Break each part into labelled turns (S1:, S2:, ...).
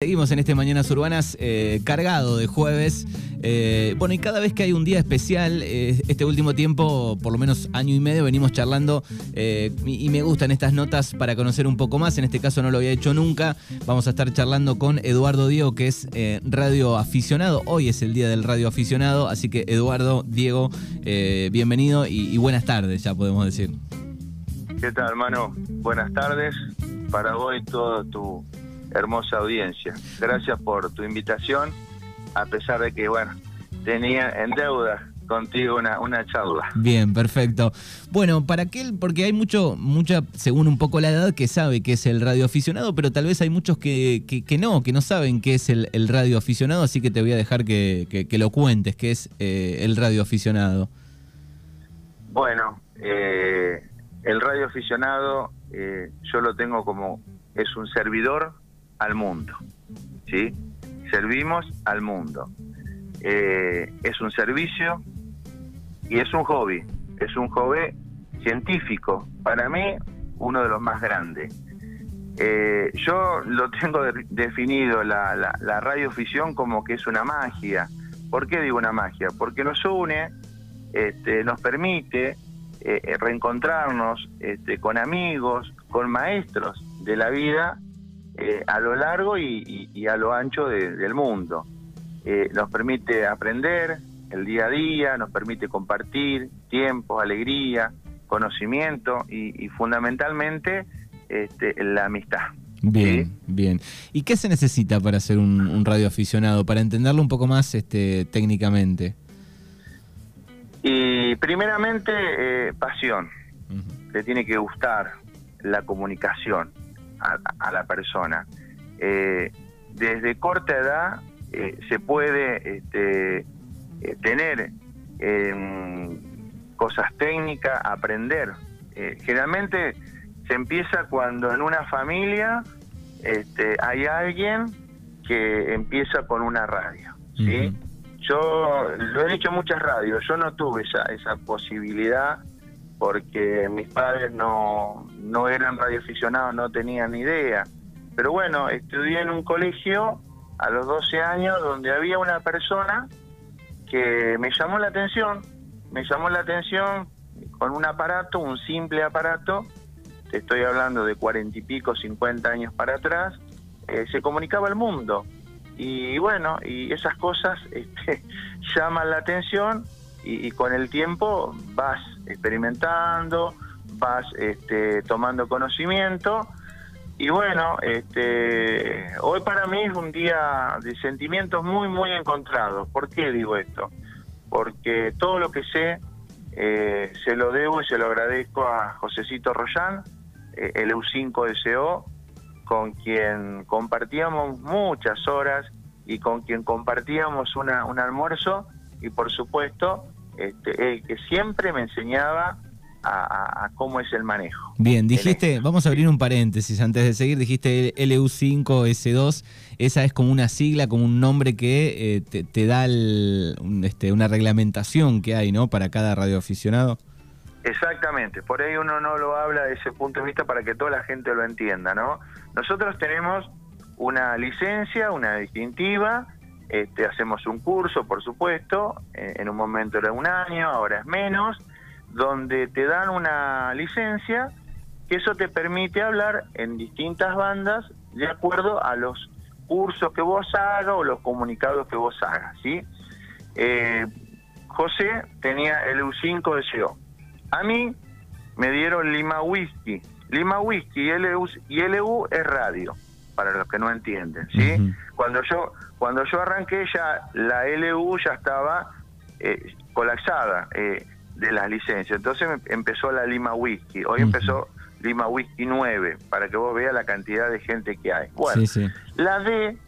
S1: Seguimos en este Mañanas Urbanas eh, cargado de jueves. Eh, bueno, y cada vez que hay un día especial, eh, este último tiempo, por lo menos año y medio, venimos charlando y, y me gustan estas notas para conocer un poco más. En este caso no lo había hecho nunca. Vamos a estar charlando con Eduardo Diego, que es radio aficionado. Hoy es el día del radio aficionado, así que Eduardo, Diego, bienvenido y, y buenas tardes, ya podemos decir.
S2: ¿Qué tal, hermano? Buenas tardes. Para hoy todo tu hermosa audiencia. Gracias por tu invitación, a pesar de que, bueno, tenía en deuda contigo una, una charla.
S1: Bien, perfecto. Bueno, para qué, porque hay mucho, mucha, según un poco la edad, que sabe que es el radioaficionado, pero tal vez hay muchos que, que, no, que no saben qué es el, el radioaficionado, así que te voy a dejar que, que, lo cuentes, qué es eh, el radioaficionado.
S2: Bueno, eh, el radioaficionado eh, yo lo tengo como, es un servidor al mundo, ¿sí? Servimos al mundo. Eh, es un servicio y es un hobby, es un hobby científico, para mí uno de los más grandes. Eh, yo lo tengo definido, la, la, radioficción, como que es una magia. ¿Por qué digo una magia? Porque nos une, este, nos permite eh, reencontrarnos este, con amigos, con maestros de la vida eh, a lo largo y, a lo ancho del mundo. Eh, nos permite aprender el día a día, nos permite compartir tiempo, alegría, conocimiento y, fundamentalmente este, la amistad.
S1: Bien, bien. ¿Y qué se necesita para ser un, radioaficionado? Para entenderlo un poco más este, técnicamente.
S2: Y primeramente, eh, pasión. Te tiene que gustar la comunicación a, la persona. Eh, desde corta edad eh, se puede este, eh, tener cosas técnicas, aprender. generalmente se empieza cuando en una familia este, hay alguien que empieza con una radio. ¿sí? Yo lo he dicho en muchas radios, yo no tuve esa, esa posibilidad porque mis padres no, no eran radioaficionados, no tenían idea. Pero bueno, estudié en un colegio a los 12 años donde había una persona que me llamó la atención, me llamó la atención con un aparato, un simple aparato, te estoy hablando de cuarenta y pico, 50 años para atrás, eh, se comunicaba al mundo. Y bueno, y esas cosas este, llaman la atención y, con el tiempo vas experimentando, vas este, tomando conocimiento y bueno, este, hoy para mí es un día de sentimientos muy, muy encontrados. ¿Por qué digo esto? Porque todo lo que sé eh, se lo debo y se lo agradezco a Josecito Rollán, eh, el EU5SO, con quien compartíamos muchas horas y con quien compartíamos una, un almuerzo y por supuesto este, que siempre me enseñaba a, cómo es el manejo.
S1: Bien, dijiste, vamos a abrir un paréntesis antes de seguir, dijiste LU5S2, esa es como una sigla, como un nombre que eh, te, da este, una reglamentación que hay, ¿no? Para cada radioaficionado.
S2: Exactamente, por ahí uno no lo habla de ese punto de vista para que toda la gente lo entienda, ¿no? Nosotros tenemos una licencia, una distintiva, este, hacemos un curso, por supuesto, en un momento era un año, ahora es menos, donde te dan una licencia que eso te permite hablar en distintas bandas de acuerdo a los cursos que vos hagas o los comunicados que vos hagas, ¿sí? Eh, José tenía el U5 de SEO. A mí me dieron Lima Whisky. Lima Whisky y LU, y LU es radio, para los que no entienden, ¿sí? Cuando yo cuando yo arranqué ya la LU ya estaba eh, colapsada eh, de las licencias. Entonces empezó la Lima Whisky. Hoy empezó Lima Whisky 9 para que vos veas la cantidad de gente que hay. Bueno, la D,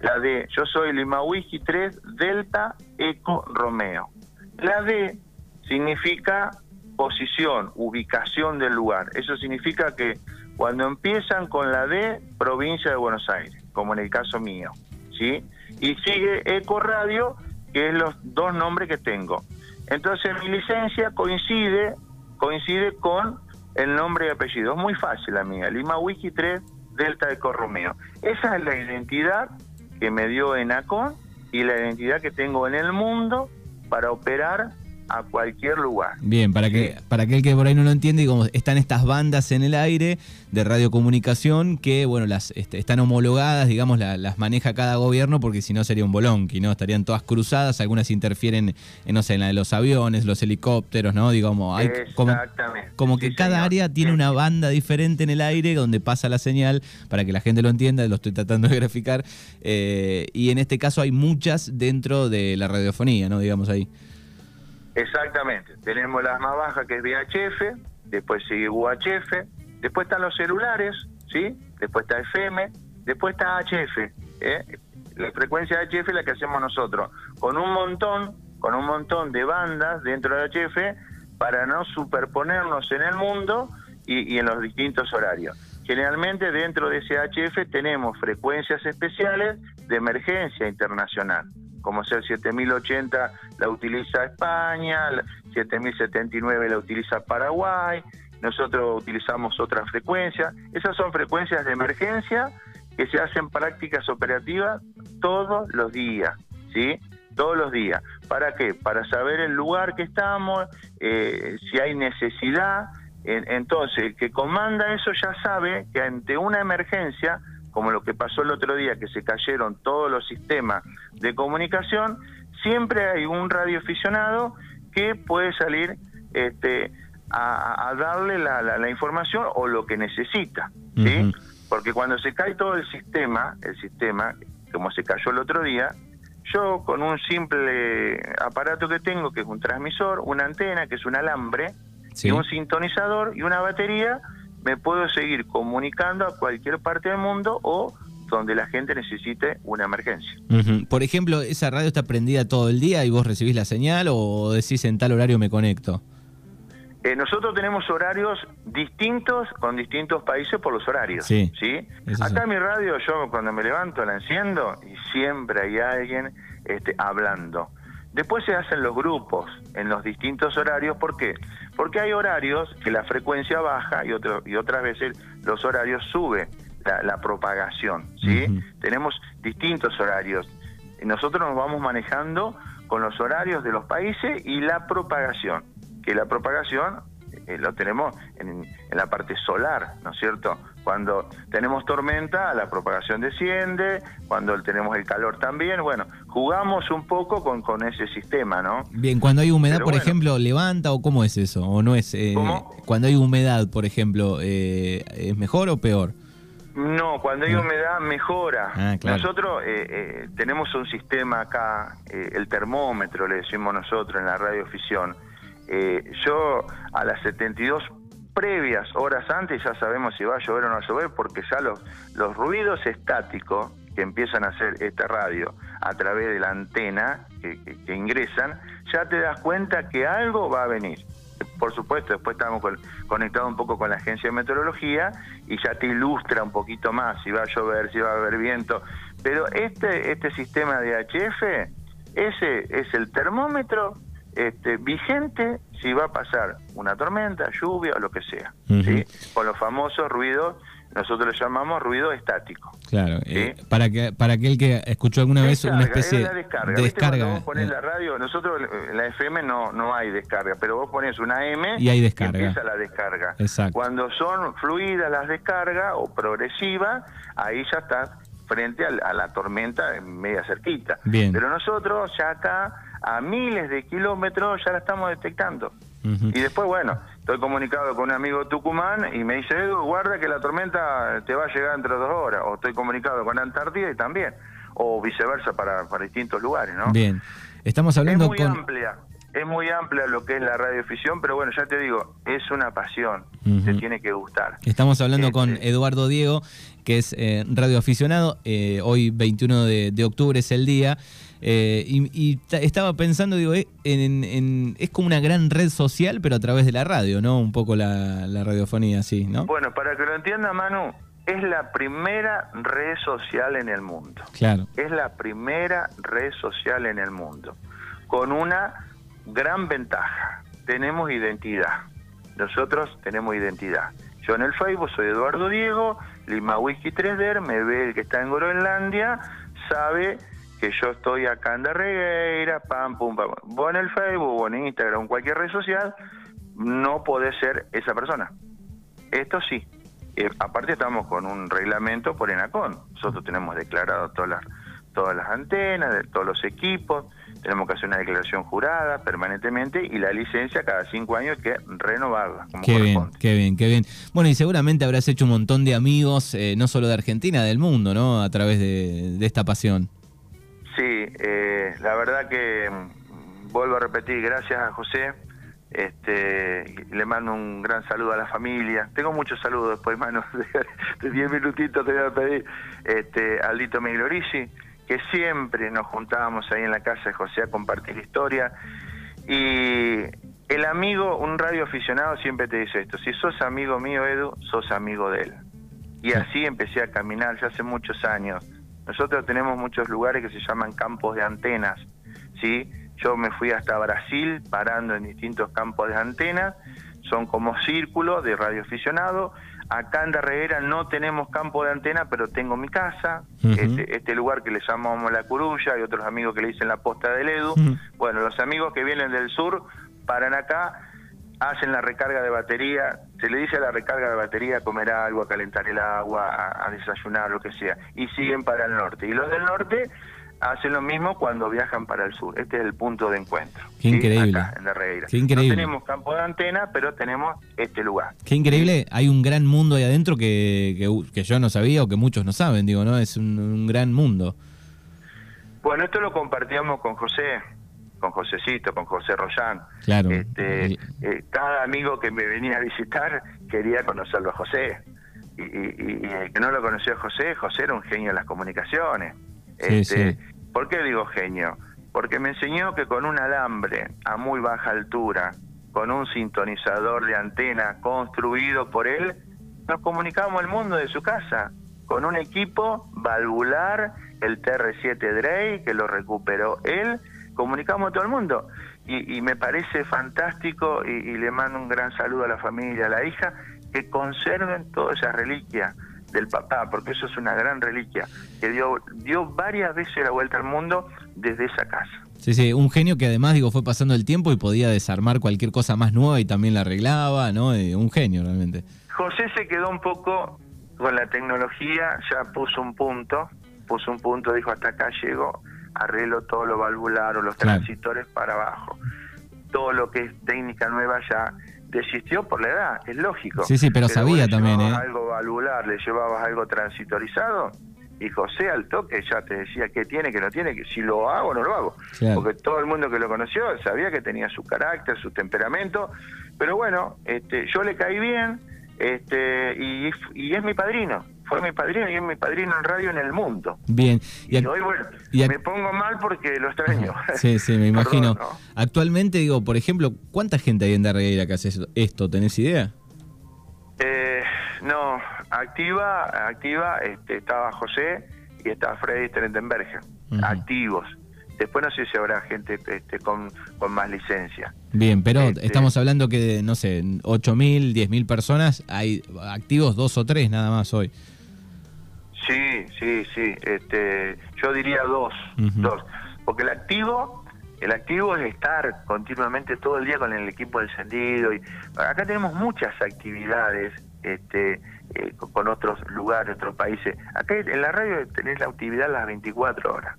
S2: la D, yo soy Lima Whisky 3 Delta Eco Romeo. La D significa posición, ubicación del lugar. Eso significa que cuando empiezan con la D, provincia de Buenos Aires, como en el caso mío. ¿sí? Y sigue Eco Radio, que es los dos nombres que tengo. Entonces mi licencia coincide, coincide con el nombre y apellido. Es muy fácil la mía, Lima Wiki 3 Delta Eco Romeo. Esa es la identidad que me dio ENACON y la identidad que tengo en el mundo para operar a cualquier lugar.
S1: Bien, para que para aquel que por ahí no lo entiende, como están estas bandas en el aire de radiocomunicación que, bueno, las este, están homologadas, digamos, las maneja cada gobierno porque si no sería un bolonqui, ¿no? Estarían todas cruzadas, algunas interfieren, en, no sé, en la de los aviones, los helicópteros, ¿no? Digamos, hay como, como que cada área tiene una banda diferente en el aire donde pasa la señal, para que la gente lo entienda, lo estoy tratando de graficar, eh, y en este caso hay muchas dentro de la radiofonía, ¿no? Digamos ahí.
S2: Exactamente. Tenemos la más baja que es VHF, después sigue UHF, después están los celulares, ¿sí? Después está FM, después está HF. ¿eh? La frecuencia HF es la que hacemos nosotros, con un montón, con un montón de bandas dentro de HF para no superponernos en el mundo y en los distintos horarios. Generalmente dentro de ese HF tenemos frecuencias especiales de emergencia internacional como ser 7080 la utiliza España, 7079 la utiliza Paraguay, nosotros utilizamos otra frecuencia. Esas son frecuencias de emergencia que se hacen prácticas operativas todos los días, ¿sí? Todos los días. ¿Para qué? Para saber el lugar que estamos, eh, si hay necesidad. entonces, el que comanda eso ya sabe que ante una emergencia como lo que pasó el otro día, que se cayeron todos los sistemas de comunicación, siempre hay un radioaficionado que puede salir este, a, darle la, información o lo que necesita, ¿sí? Porque cuando se cae todo el sistema, el sistema, como se cayó el otro día, yo con un simple aparato que tengo, que es un transmisor, una antena, que es un alambre, y un sintonizador y una batería, me puedo seguir comunicando a cualquier parte del mundo o donde la gente necesite una emergencia.
S1: Por ejemplo, ¿esa radio está prendida todo el día y vos recibís la señal o decís en tal horario me conecto?
S2: Eh, nosotros tenemos horarios distintos con distintos países por los horarios. Sí. ¿sí? Acá en mi radio, yo cuando me levanto la enciendo y siempre hay alguien este, hablando. Después se hacen los grupos en los distintos horarios. ¿Por qué? Porque hay horarios que la frecuencia baja y, otro, y otras veces los horarios sube la, propagación. ¿sí? Tenemos distintos horarios. Nosotros nos vamos manejando con los horarios de los países y la propagación. Que la propagación eh, lo tenemos en, la parte solar, ¿no es cierto? Cuando tenemos tormenta, la propagación desciende, cuando tenemos el calor también, bueno, jugamos un poco con, con ese sistema, ¿no?
S1: Bien, cuando hay humedad, por ejemplo, ¿levanta o cómo es eso? ¿O no es? Eh, Cuando hay humedad, por ejemplo, eh, ¿es mejor o peor?
S2: No, cuando hay humedad mejora. Ah, nosotros eh, tenemos un sistema acá, el termómetro le decimos nosotros en la radioficción, eh, yo a las 72 previas horas antes ya sabemos si va a llover o no va a llover porque ya los, los ruidos estáticos que empiezan a hacer esta radio a través de la antena que, ingresan, ya te das cuenta que algo va a venir. Por supuesto, después estamos conectados un poco con la agencia de meteorología y ya te ilustra un poquito más si va a llover, si va a haber viento. Pero este, este sistema de HF, ese es el termómetro este, vigente si va a pasar una tormenta, lluvia o lo que sea, ¿sí? Con los famosos ruidos, nosotros le llamamos ruido estático.
S1: Claro, eh, para que para aquel que escuchó alguna vez una especie de
S2: descarga. descarga. vos pones la radio, nosotros en la FM no, no hay descarga, pero vos pones una M
S1: y hay descarga.
S2: empieza la descarga. Cuando son fluidas las descargas o progresivas, ahí ya estás frente a, la tormenta media cerquita. Pero nosotros ya acá a miles de kilómetros ya la estamos detectando. Y después, bueno, estoy comunicado con un amigo Tucumán y me dice, Edu, guarda que la tormenta te va a llegar entre dos horas. O estoy comunicado con Antártida y también. O viceversa para, para distintos lugares, ¿no?
S1: Bien. Estamos hablando
S2: es muy amplia, es muy amplia lo que es la radioficción, pero bueno, ya te digo, es una pasión, te tiene que gustar.
S1: Estamos hablando con Eduardo Diego, que es eh, radioaficionado, eh, hoy 21 de octubre es el día. Eh, y, estaba pensando, digo, eh, en, es como una gran red social, pero a través de la radio, ¿no? Un poco la, radiofonía, sí, ¿no?
S2: Bueno, para que lo entienda, Manu, es la primera red social en el mundo.
S1: Claro.
S2: Es la primera red social en el mundo. Con una gran ventaja. Tenemos identidad. Nosotros tenemos identidad. Yo en el Facebook soy Eduardo Diego, Lima Whisky 3D, me ve el que está en Groenlandia, sabe que yo estoy acá en Darregueira, pam, pum, pam. Vos en el Facebook o en Instagram en cualquier red social, no podés ser esa persona. Esto sí. Eh, aparte estamos con un reglamento por ENACON. Nosotros tenemos declarado todas las, todas las antenas, de todos los equipos, tenemos que hacer una declaración jurada permanentemente y la licencia cada cinco años hay que renovarla.
S1: qué bien, qué bien, qué bien. Bueno, y seguramente habrás hecho un montón de amigos, eh, no solo de Argentina, del mundo, ¿no? A través de, de esta pasión.
S2: Sí, eh, la verdad que mm, vuelvo a repetir, gracias a José. Este, le mando un gran saludo a la familia. Tengo muchos saludos después, mano, de 10 minutitos te voy a pedir. Este, Aldito que siempre nos juntábamos ahí en la casa de José a compartir historia. Y el amigo, un radio aficionado siempre te dice esto, si sos amigo mío, Edu, sos amigo de él. Y así empecé a caminar ya hace muchos años. Nosotros tenemos muchos lugares que se llaman campos de antenas, ¿sí? Yo me fui hasta Brasil parando en distintos campos de antenas, son como círculos de radioaficionado. Acá en Darreguera no tenemos campo de antena, pero tengo mi casa, este, este, lugar que le llamamos La Curulla, y otros amigos que le dicen la posta del Edu. Bueno, los amigos que vienen del sur paran acá hacen la recarga de batería, se le dice a la recarga de batería a comer algo, a calentar el agua, a, desayunar, lo que sea, y siguen para el norte. Y los del norte hacen lo mismo cuando viajan para el sur. Este es el punto de encuentro.
S1: Qué increíble.
S2: en la
S1: Qué increíble.
S2: No tenemos campo de antena, pero tenemos este lugar.
S1: Qué increíble. Hay un gran mundo ahí adentro que, que, yo no sabía o que muchos no saben, digo, ¿no? Es un, un gran mundo.
S2: Bueno, esto lo compartíamos con José con Josecito, con José Rollán.
S1: Claro.
S2: Este, eh, cada amigo que me venía a visitar quería conocerlo a José. Y, el que no lo conoció a José, José era un genio en las comunicaciones. este, ¿Por qué digo genio? Porque me enseñó que con un alambre a muy baja altura, con un sintonizador de antena construido por él, nos comunicábamos el mundo de su casa, con un equipo valvular, el TR7 Drey, que lo recuperó él, comunicamos a todo el mundo. Y, me parece fantástico y, le mando un gran saludo a la familia, a la hija, que conserven toda esa reliquia del papá, porque eso es una gran reliquia, que dio, dio varias veces la vuelta al mundo desde esa casa.
S1: Sí, sí, un genio que además, digo, fue pasando el tiempo y podía desarmar cualquier cosa más nueva y también la arreglaba, ¿no? Eh, un genio realmente.
S2: José se quedó un poco con la tecnología, ya puso un punto, puso un punto, dijo hasta acá llego, arreglo todo lo valvular o los transitores para abajo. Todo lo que es técnica nueva ya desistió por la edad, es lógico.
S1: Sí, sí, pero, sabía también, ¿eh?
S2: algo valvular, le llevabas algo transitorizado y José al toque ya te decía qué tiene, qué no tiene, que si lo hago o no lo hago. Porque todo el mundo que lo conoció sabía que tenía su carácter, su temperamento, pero bueno, este, yo le caí bien este, y, y es mi padrino fue mi padrino y es mi padrino en radio en el mundo.
S1: Bien.
S2: Y, hoy, bueno, me pongo mal porque lo extraño.
S1: Sí, sí, me imagino. Actualmente, digo, por ejemplo, ¿cuánta gente hay en Darreira que hace esto? ¿Tenés idea?
S2: Eh, no, activa, activa, este, estaba José y estaba Freddy Trendenberger, activos. Después no sé si habrá gente este, con, con más licencia.
S1: Bien, pero este, estamos hablando que, no sé, 8.000, 10.000 personas, hay activos dos o tres nada más hoy.
S2: Sí, sí, sí. Este, yo diría dos, dos. Porque el activo, el activo es estar continuamente todo el día con el equipo encendido. Y acá tenemos muchas actividades este, eh, con otros lugares, otros países. Acá en la radio tenés la actividad las 24 horas.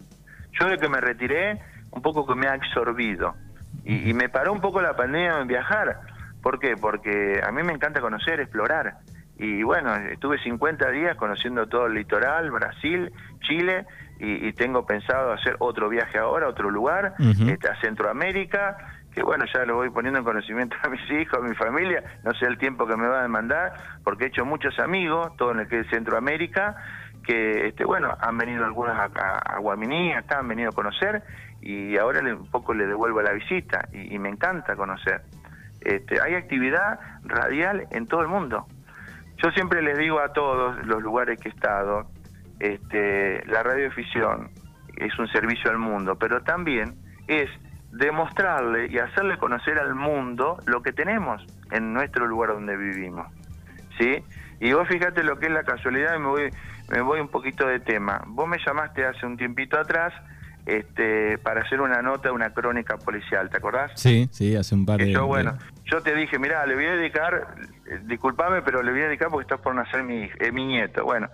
S2: Yo de que me retiré, un poco que me ha absorbido. Y, y me paró un poco la pandemia en viajar. ¿Por qué? Porque a mí me encanta conocer, explorar. Y bueno, estuve 50 días conociendo todo el litoral, Brasil, Chile, y, tengo pensado hacer otro viaje ahora, otro lugar, este, a Centroamérica, que bueno, ya lo voy poniendo en conocimiento a mis hijos, a mi familia, no sé el tiempo que me va a demandar, porque he hecho muchos amigos, todo en el que es Centroamérica, que este, bueno, han venido algunos a, a, Guaminí, acá han venido a conocer, y ahora un poco le devuelvo la visita, y, me encanta conocer. Este, hay actividad radial en todo el mundo. Yo siempre les digo a todos los lugares que he estado, este, la radioficción es un servicio al mundo, pero también es demostrarle y hacerle conocer al mundo lo que tenemos en nuestro lugar donde vivimos. ¿sí? Y vos fíjate lo que es la casualidad, y me voy, me voy un poquito de tema. Vos me llamaste hace un tiempito atrás este, para hacer una nota, una crónica policial, ¿te acordás?
S1: Sí, sí, hace un par de...
S2: Yo, bueno, yo te dije, mira, le voy a dedicar, eh, disculpame, pero le voy a dedicar porque estás por nacer mi, eh, mi nieto. Bueno,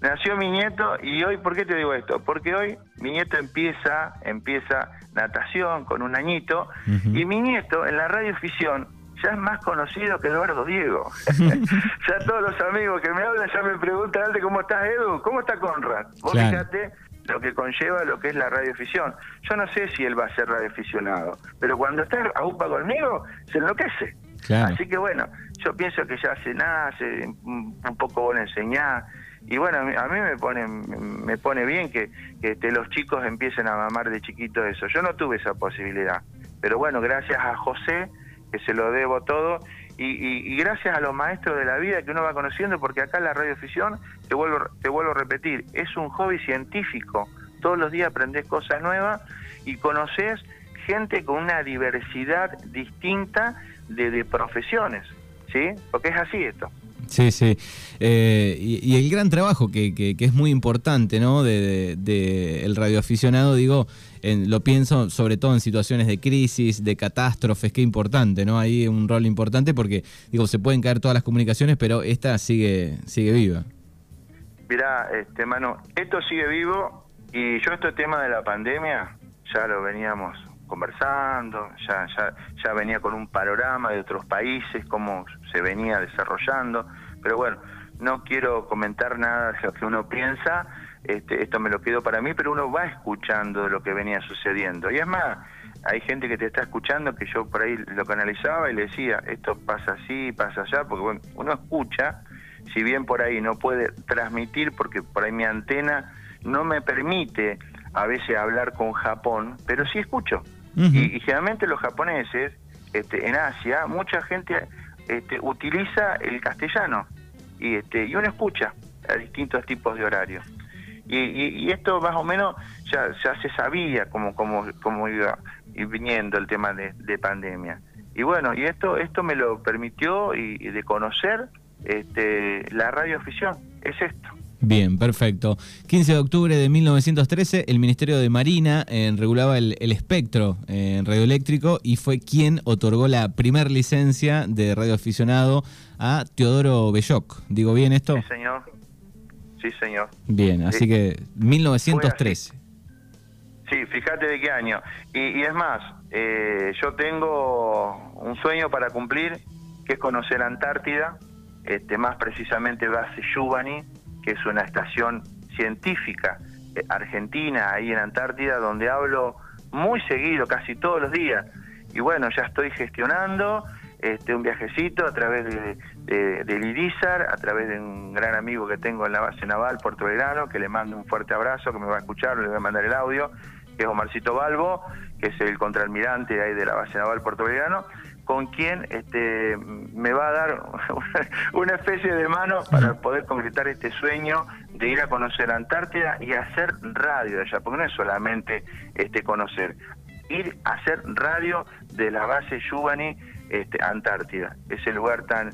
S2: nació mi nieto y hoy, ¿por qué te digo esto? Porque hoy mi nieto empieza, empieza natación con un añito y mi nieto en la radioficción ya es más conocido que Eduardo Diego. ya todos los amigos que me hablan ya me preguntan, ¿cómo estás Edu? ¿Cómo está Conrad? Vos fíjate lo que conlleva lo que es la radioficción. Yo no sé si él va a ser radioaficionado, pero cuando está a UPA conmigo, se enloquece. Así que bueno, yo pienso que ya se nace, un poco vos le enseñar Y bueno, a mí me pone, me pone bien que, que los chicos empiecen a mamar de chiquito eso. Yo no tuve esa posibilidad. Pero bueno, gracias a José, que se lo debo todo, y, gracias a los maestros de la vida que uno va conociendo, porque acá la radioficción, te vuelvo, te vuelvo a repetir, es un hobby científico. Todos los días aprendes cosas nuevas y conoces gente con una diversidad distinta de, profesiones, ¿sí? Porque es así esto.
S1: Sí, sí. Eh, y, el gran trabajo que, que, es muy importante, ¿no? De, de, el radioaficionado, digo, lo pienso sobre todo en situaciones de crisis, de catástrofes, qué importante, ¿no? Hay un rol importante porque, digo, se pueden caer todas las comunicaciones, pero esta sigue, sigue viva.
S2: Mirá, este, mano, esto sigue vivo y yo este tema de la pandemia ya lo veníamos conversando, ya, ya, ya venía con un panorama de otros países, cómo se venía desarrollando, pero bueno, no quiero comentar nada de lo que uno piensa, este, esto me lo quedo para mí, pero uno va escuchando lo que venía sucediendo. Y es más, hay gente que te está escuchando que yo por ahí lo canalizaba y le decía, esto pasa así, pasa allá, porque bueno, uno escucha, si bien por ahí no puede transmitir, porque por ahí mi antena no me permite a veces hablar con Japón, pero sí escucho. y, generalmente los japoneses, este, en Asia, mucha gente este, utiliza el castellano y, este, y uno escucha a distintos tipos de horarios. Y, esto más o menos ya, ya se sabía cómo, cómo, cómo iba viniendo el tema de, pandemia. Y bueno, y esto esto me lo permitió y, de conocer este, la radioafición, es esto.
S1: Bien, perfecto. 15 de octubre de 1913, el Ministerio de Marina eh, regulaba el, espectro en radioeléctrico y fue quien otorgó la primer licencia de radioaficionado a Teodoro Belloc. ¿Digo bien esto?
S2: Sí, señor. Sí, señor.
S1: Bien, así que 1913.
S2: Sí, fíjate de qué año. Y, es más, eh, yo tengo un sueño para cumplir, que es conocer Antártida, este, más precisamente base Yubani, que es una estación científica eh, argentina ahí en Antártida, donde hablo muy seguido, casi todos los días. Y bueno, ya estoy gestionando este, un viajecito a través de, de, del a través de un gran amigo que tengo en la base naval, Puerto Belgrano, que le mando un fuerte abrazo, que me va a escuchar, le voy a mandar el audio, que es Omarcito Balbo, que es el contraalmirante ahí de la base naval Puerto Belgrano, con quien este, me va a dar una especie de mano para poder concretar este sueño de ir a conocer Antártida y hacer radio allá, porque no es solamente este, conocer, ir a hacer radio de la base Yubani este, Antártida, ese lugar tan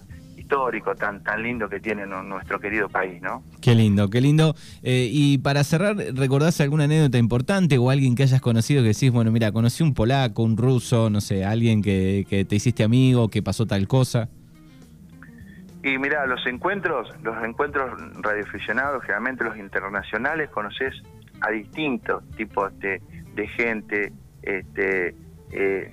S2: histórico tan tan lindo que tiene nuestro querido país, ¿no?
S1: Qué lindo, qué lindo. Eh, y para cerrar, ¿recordás alguna anécdota importante o alguien que hayas conocido que decís, bueno, mira, conocí un polaco, un ruso, no sé, alguien que, que te hiciste amigo, que pasó tal cosa?
S2: Y mira, los encuentros, los encuentros radioaficionados, generalmente los internacionales, conoces a distintos tipos de, de gente, este, eh,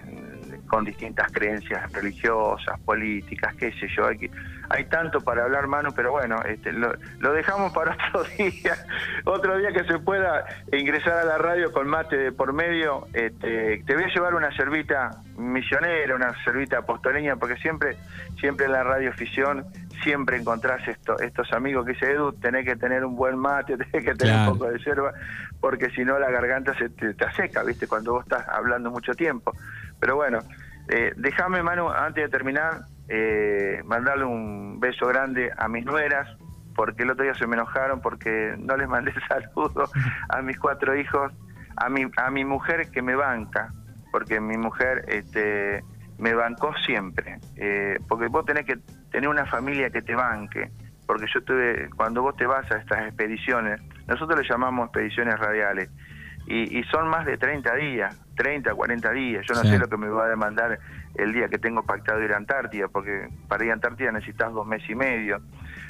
S2: con distintas creencias religiosas, políticas, qué sé yo. Hay, hay tanto para hablar, mano, pero bueno, este, lo, dejamos para otro día. otro día que se pueda ingresar a la radio con mate de por medio. Este, te voy a llevar una servita misionera, una servita apostoleña, porque siempre, siempre en la radioficción siempre encontrás esto, estos amigos que dice Edu, tenés que tener un buen mate, tenés que tener un poco de yerba, porque si no la garganta se te, te seca, ¿viste? Cuando vos estás hablando mucho tiempo. Pero bueno, eh, déjame, Manu, antes de terminar, eh, mandarle un beso grande a mis nueras, porque el otro día se me enojaron porque no les mandé saludos a mis cuatro hijos, a mi, a mi mujer que me banca, porque mi mujer este, me bancó siempre, eh, porque vos tenés que tener una familia que te banque, porque yo tuve, cuando vos te vas a estas expediciones, nosotros le llamamos expediciones radiales, y, son más de 30 días, 30, 40 días. Yo no sé lo que me va a demandar el día que tengo pactado ir a Antártida, porque para ir a Antártida necesitas dos meses y medio.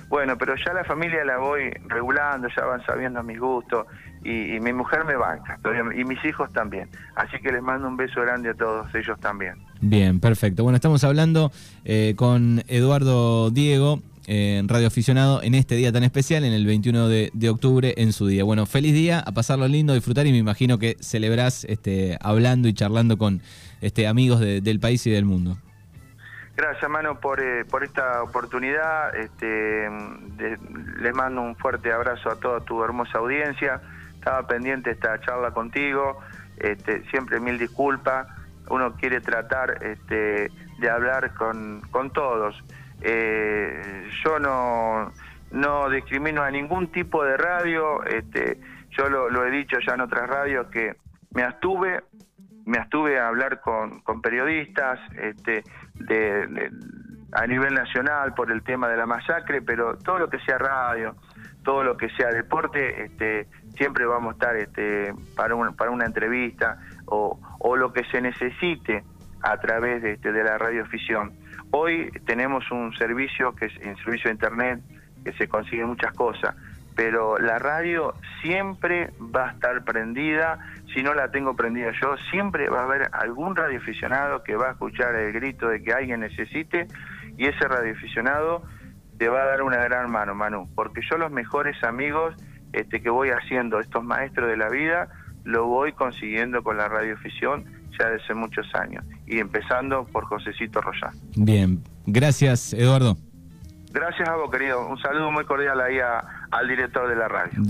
S2: Bueno, pero ya la familia la voy regulando, ya van sabiendo mis gustos y, mi mujer me banca y mis hijos también. Así que les mando un beso grande a todos ellos también.
S1: Bien, perfecto. Bueno, estamos hablando eh, con Eduardo Diego, eh, Radio Aficionado, en este día tan especial, en el 21 de, octubre, en su día. Bueno, feliz día, a pasarlo lindo, disfrutar y me imagino que celebrás este, hablando y charlando con este, amigos del país y del mundo.
S2: Gracias, Mano, por, eh, por esta oportunidad. Este, les mando un fuerte abrazo a toda tu hermosa audiencia. Estaba pendiente esta charla contigo. Este, siempre mil disculpas. Uno quiere tratar este, de hablar con, con todos. Eh, yo no, no discrimino a ningún tipo de radio. Este, yo lo, lo he dicho ya en otras radios que me abstuve me estuve a hablar con, con periodistas este, de, a nivel nacional por el tema de la masacre, pero todo lo que sea radio, todo lo que sea deporte, este, siempre vamos a estar este, para, para una entrevista o, o, lo que se necesite a través de, este, de la radioficción. Hoy tenemos un servicio que es en servicio de internet que se consigue muchas cosas, pero la radio siempre va a estar prendida, si no la tengo prendida yo, siempre va a haber algún radioaficionado que va a escuchar el grito de que alguien necesite y ese radioaficionado te va a dar una gran mano, Manu, porque yo los mejores amigos este, que voy haciendo, estos maestros de la vida, lo voy consiguiendo con la radioafición ya desde hace muchos años, y empezando por Josecito Royal.
S1: Bien, gracias Eduardo.
S2: Gracias a vos, querido. Un saludo muy cordial ahí al director de la radio.